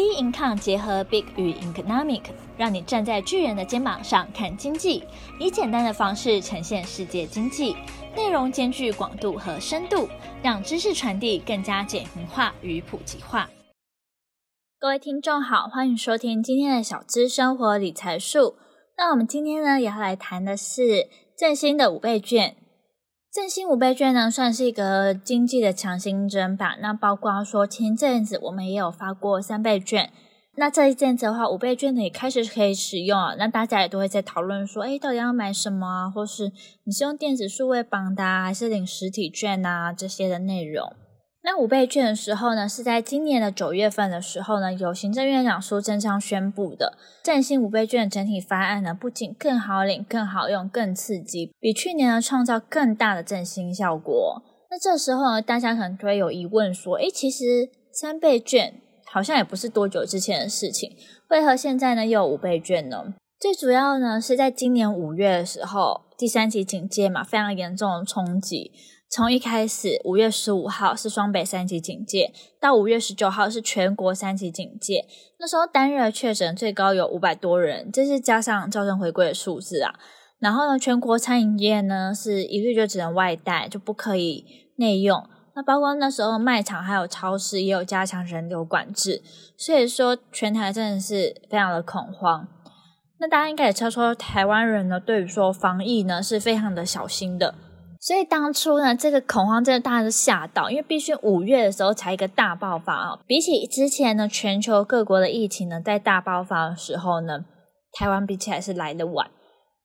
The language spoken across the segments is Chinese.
B Income 结合 Big 与 Economic，让你站在巨人的肩膀上看经济，以简单的方式呈现世界经济，内容兼具广度和深度，让知识传递更加简明化与普及化。各位听众好，欢迎收听今天的小资生活理财术。那我们今天呢，也要来谈的是振兴的五倍券。振兴五倍券呢，算是一个经济的强心针吧。那包括说前阵子我们也有发过三倍券，那这一阵子的话，五倍券呢也开始可以使用啊。那大家也都会在讨论说，诶，到底要买什么啊？或是你是用电子数位绑的啊，还是领实体券啊？这些的内容。那五倍券的时候呢，是在今年的九月份的时候呢，由行政院长苏贞昌宣布的振兴五倍券整体方案呢，不仅更好领、更好用、更刺激，比去年呢创造更大的振兴效果。那这时候呢，大家可能就会有疑问说，诶，其实三倍券好像也不是多久之前的事情，为何现在呢又有五倍券呢？最主要呢是在今年五月的时候，第三级警戒嘛，非常严重的冲击。从一开始，五月十五号是双北三级警戒，到五月十九号是全国三级警戒。那时候单日确诊最高有五百多人，这是加上校正回归的数字啊。然后呢，全国餐饮业呢是一律就只能外带，就不可以内用。那包括那时候卖场还有超市也有加强人流管制，所以说全台真的是非常的恐慌。那大家应该也知道说，台湾人呢对于说防疫呢是非常的小心的。所以当初呢，这个恐慌真的大家都吓到，因为必须五月的时候才一个大爆发啊。比起之前呢，全球各国的疫情呢，在大爆发的时候呢，台湾比起来是来得晚。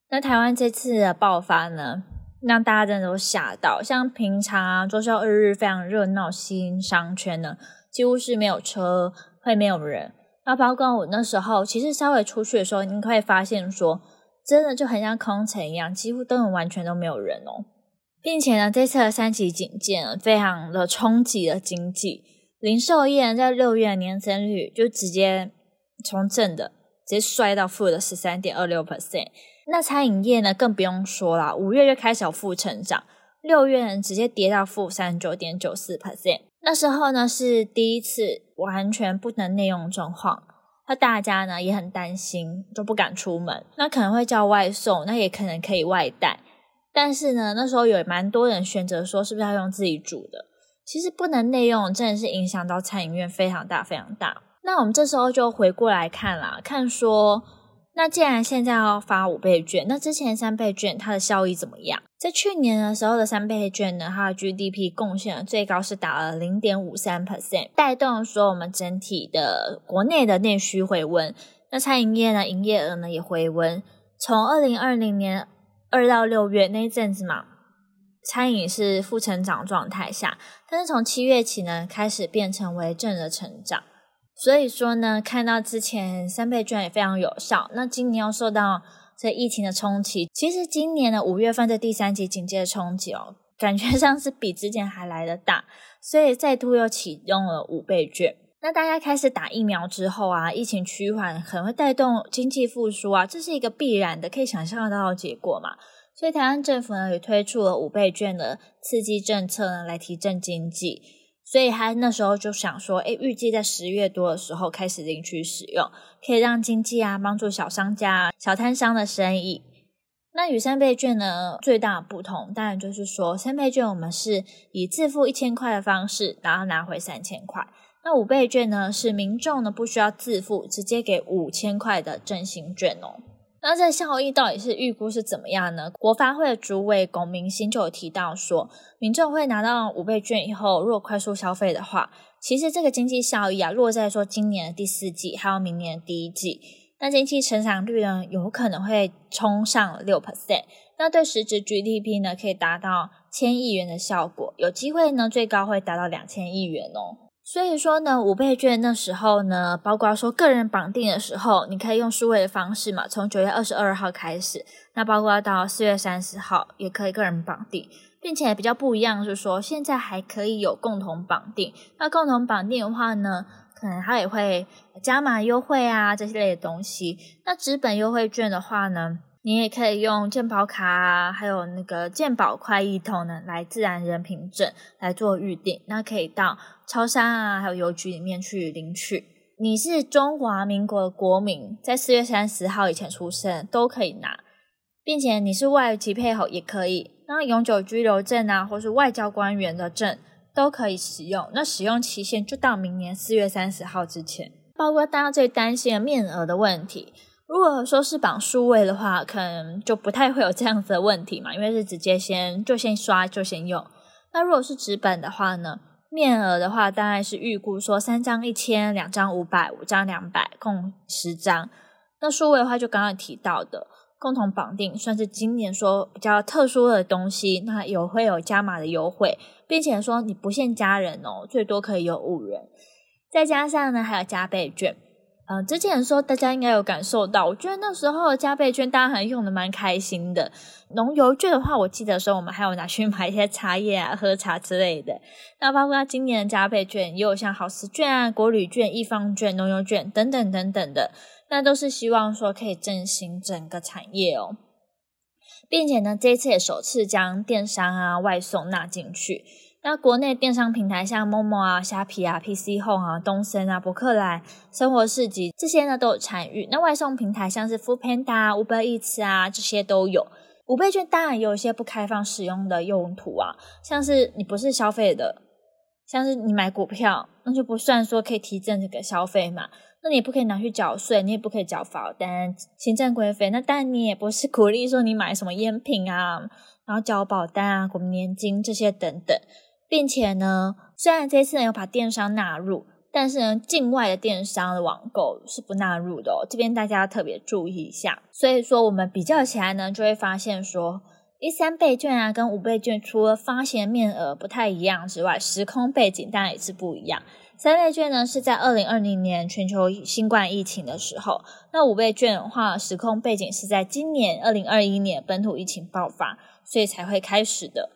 那台湾这次的爆发呢，让大家真的都吓到。像平常啊，周休二日非常热闹，新商圈呢，几乎是没有车，会没有人。那包括我那时候，其实稍微出去的时候，你会发现说，真的就很像空城一样，几乎都完全都没有人哦。并且呢，这次的三级警戒，非常的冲击了经济。零售业在六月的年增率就直接从正的直接摔到负的十三点二六 percent。那餐饮业呢，更不用说了，五月就开始有负成长，六月呢直接跌到负三十九点九四 percent。那时候呢是第一次完全不能内用状况，那大家呢也很担心，就不敢出门。那可能会叫外送，那也可能可以外带。但是呢，那时候有蛮多人选择说，是不是要用自己煮的？其实不能内用，真的是影响到餐饮业非常大，非常大。那我们这时候就回过来看啦，看说，那既然现在要发五倍券，那之前三倍券它的效益怎么样？在去年的时候的三倍券呢，它的 GDP 贡献最高是达了零点五三 percent，带动说我们整体的国内的内需回温。那餐饮业呢，营业额呢也回温，从二零二零年。二到六月那一阵子嘛，餐饮是负成长状态下，但是从七月起呢，开始变成为正的成长。所以说呢，看到之前三倍券也非常有效，那今年又受到这疫情的冲击，其实今年的五月份的第三级警戒的冲击哦，感觉上是比之前还来得大，所以再度又启用了五倍券。那大家开始打疫苗之后啊，疫情趋缓可能会带动经济复苏啊，这是一个必然的，可以想象得到的结果嘛。所以台湾政府呢也推出了五倍券的刺激政策呢，来提振经济。所以他那时候就想说，诶，预计在十月多的时候开始领取使用，可以让经济啊帮助小商家、小摊商的生意。那与三倍券呢最大的不同，当然就是说三倍券我们是以自付一千块的方式，然后拿回三千块。那五倍券呢，是民众呢不需要自付，直接给五千块的振兴券哦。那这效益到底是预估是怎么样呢？国发会的主委龚明鑫就有提到说，民众会拿到五倍券以后，如果快速消费的话，其实这个经济效益啊，落在说今年的第四季还有明年的第一季，那经济成长率呢，有可能会冲上六 percent。那对实质 GDP 呢，可以达到千亿元的效果，有机会呢，最高会达到两千亿元哦。所以说呢，五倍券那时候呢，包括说个人绑定的时候，你可以用数位的方式嘛，从九月二十二号开始，那包括到四月三十号也可以个人绑定，并且比较不一样是说，现在还可以有共同绑定。那共同绑定的话呢，可能它也会加码优惠啊这些类的东西。那纸本优惠券的话呢，你也可以用健保卡啊，还有那个健保快易通呢，来自然人凭证来做预定，那可以到超商啊，还有邮局里面去领取。你是中华民国的国民，在四月三十号以前出生都可以拿，并且你是外籍配偶也可以。那永久居留证啊，或是外交官员的证都可以使用。那使用期限就到明年四月三十号之前。包括大家最担心的面额的问题，如果说是绑数位的话，可能就不太会有这样子的问题嘛，因为是直接先就先刷就先用。那如果是纸本的话呢？面额的话，大概是预估说三张一千，两张五百，五张两百，共十张。那数位的话，就刚刚提到的共同绑定，算是今年说比较特殊的东西。那有会有加码的优惠，并且说你不限家人哦，最多可以有五人。再加上呢，还有加倍券。嗯、之前说大家应该有感受到，我觉得那时候加倍券大家还用的蛮开心的。农游券的话，我记得说我们还有拿去买一些茶叶啊、喝茶之类的。那包括今年的加倍券，也有像好食券啊、国旅券、易方券、农游券等等等等的，那都是希望说可以振兴整个产业哦，并且呢，这一次也首次将电商啊、外送纳进去。那国内电商平台像 Momo 啊、虾皮啊、PC Home 啊、东森啊、博客来、生活市集这些呢都有参与。那外送平台像是 Foodpanda、Uber Eats 啊这些都有。五倍券当然有一些不开放使用的用途啊，像是你不是消费的，像是你买股票，那就不算说可以提振这个消费嘛。那你也不可以拿去缴税，你也不可以缴保单、行政规费。那当然你也不是鼓励说你买什么烟品啊，然后缴保单啊、国民年金这些等等。并且呢，虽然这次呢有把电商纳入，但是呢，境外的电商的网购是不纳入的哦。这边大家要特别注意一下。所以说，我们比较起来呢，就会发现说，一三倍券啊跟五倍券，除了发行面额不太一样之外，时空背景当然也是不一样。三倍券呢是在二零二零年全球新冠疫情的时候，那五倍券的话，时空背景是在今年二零二一年本土疫情爆发，所以才会开始的。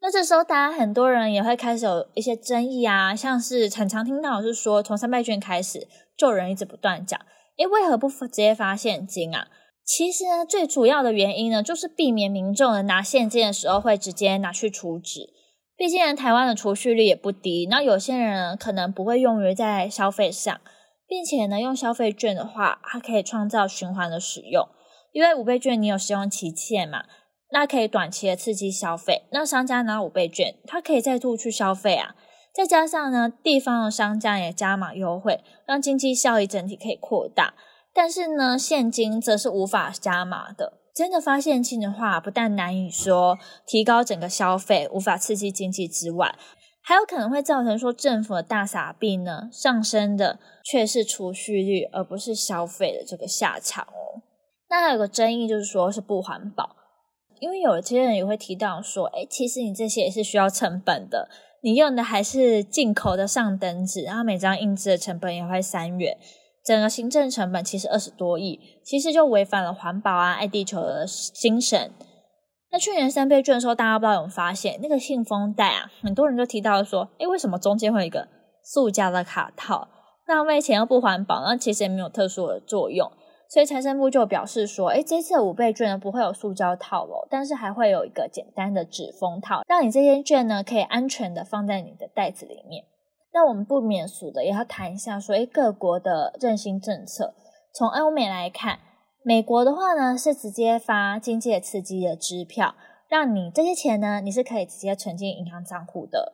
那这时候，大家很多人也会开始有一些争议啊，像是很常听到是说，从三倍券开始，就有人一直不断讲，诶，为何不直接发现金啊？其实呢，最主要的原因呢，就是避免民众拿现金的时候会直接拿去储值。毕竟，台湾的储蓄率也不低，那有些人可能不会用于在消费上，并且呢，用消费券的话，它可以创造循环的使用，因为五倍券你有使用期限嘛。那可以短期的刺激消费，那商家拿五倍券，他可以再度去消费啊。再加上呢，地方的商家也加码优惠，让经济效益整体可以扩大。但是呢，现金则是无法加码的。真的发现金的话，不但难以说提高整个消费，无法刺激经济之外，还有可能会造成说政府的大傻币呢上升的却是储蓄率，而不是消费的这个下场哦。那还有个争议就是说是不环保。因为有些人也会提到说，诶，其实你这些也是需要成本的，你用的还是进口的上等纸，然后每张印制的成本也会三元，整个行政成本其实二十多亿，其实就违反了环保啊、爱地球的精神。那去年三倍券的时候，大家不知道有没有发现，那个信封袋啊，很多人就提到说，诶，为什么中间会有一个塑胶的卡套？那为钱又不环保，那其实也没有特殊的作用。所以财政部就表示说，诶，这次的五倍券呢不会有塑胶套哦，但是还会有一个简单的纸封套，让你这些券呢可以安全的放在你的袋子里面。那我们不免俗的也要谈一下说，诶，各国的振兴政策。从欧美来看，美国的话呢是直接发经济刺激的支票，让你这些钱呢你是可以直接存进银行账户的。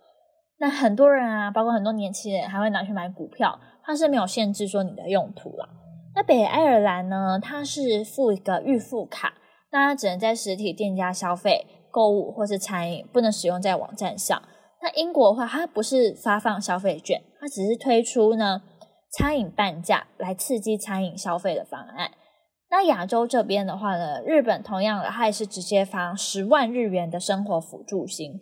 那很多人啊，包括很多年轻人还会拿去买股票，它是没有限制说你的用途啦。那北爱尔兰呢？它是付一个预付卡，那它只能在实体店家消费、购物或是餐饮，不能使用在网站上。那英国的话，它不是发放消费券，它只是推出呢餐饮半价来刺激餐饮消费的方案。那亚洲这边的话呢，日本同样的，它也是直接发十万日元的生活辅助金。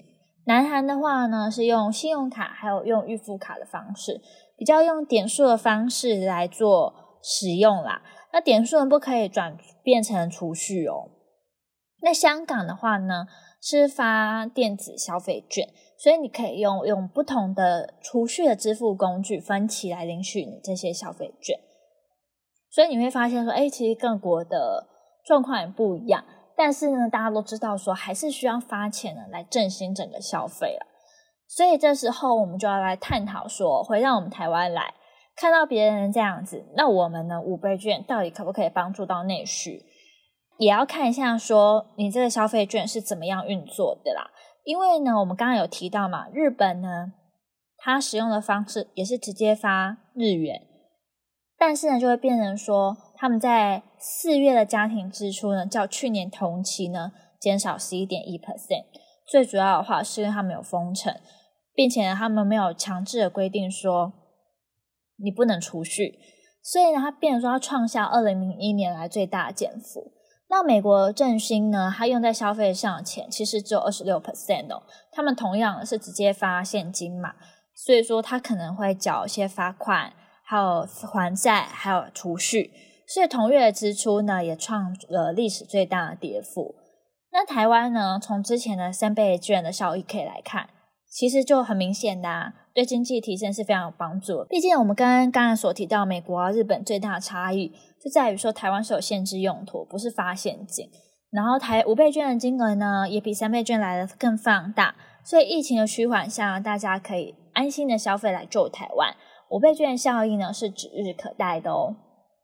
南韩的话呢，是用信用卡还有用预付卡的方式，比较用点数的方式来做。使用啦，那点数不可以转变成储蓄哦。那香港的话呢，是发电子消费券，所以你可以用用不同的储蓄的支付工具分期来领取你这些消费券。所以你会发现说，哎，其实各国的状况也不一样，但是呢，大家都知道说，还是需要发钱呢来振兴整个消费了。所以这时候我们就要来探讨说，回到我们台湾来。看到别人这样子，那我们呢？五倍券到底可不可以帮助到内需？也要看一下说你这个消费券是怎么样运作的啦。因为呢，我们刚刚有提到嘛，日本呢，它使用的方式也是直接发日元，但是呢，就会变成说他们在四月的家庭支出呢，较去年同期呢减少十一点一 percent。最主要的话是因为他们有封城，并且呢，他们没有强制的规定说。你不能储蓄，所以呢，它变成说它创下二零零一年来最大的减幅。那美国振兴呢，它用在消费上的钱其实只有二十六 percent 哦。他们同样是直接发现金嘛，所以说它可能会缴一些罚款，还有还债，还有储蓄。所以同月的支出呢，也创了历史最大的跌幅。那台湾呢，从之前的三倍券的效益可以来看，其实就很明显的啊。对经济提升是非常有帮助。毕竟我们跟刚才所提到美国啊、日本最大的差异就在于说，台湾是有限制用途，不是发现金。然后台五倍券的金额呢，也比三倍券来的更放大。所以疫情的趋缓下，大家可以安心的消费来救台湾。五倍券的效益呢，是指日可待的哦。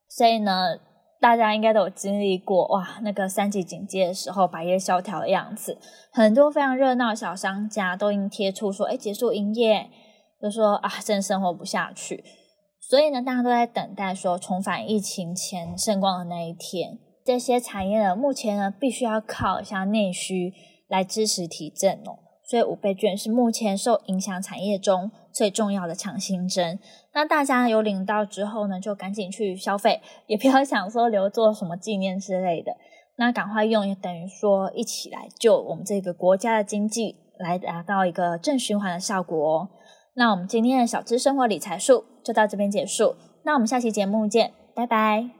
所以呢。大家应该都有经历过哇，那个三级警戒的时候百业萧条的样子，很多非常热闹的小商家都已经贴出说，哎，结束营业，就说啊，真生活不下去。所以呢，大家都在等待说重返疫情前盛光的那一天。这些产业呢，目前呢，必须要靠一下内需来支持提振哦。所以五倍券是目前受影响产业中最重要的强心针。那大家有领到之后呢，就赶紧去消费，也不要想说留作什么纪念之类的。那赶快用，也等于说一起来救我们这个国家的经济，来达到一个正循环的效果哦。那我们今天的小资生活理财术就到这边结束。那我们下期节目见，拜拜。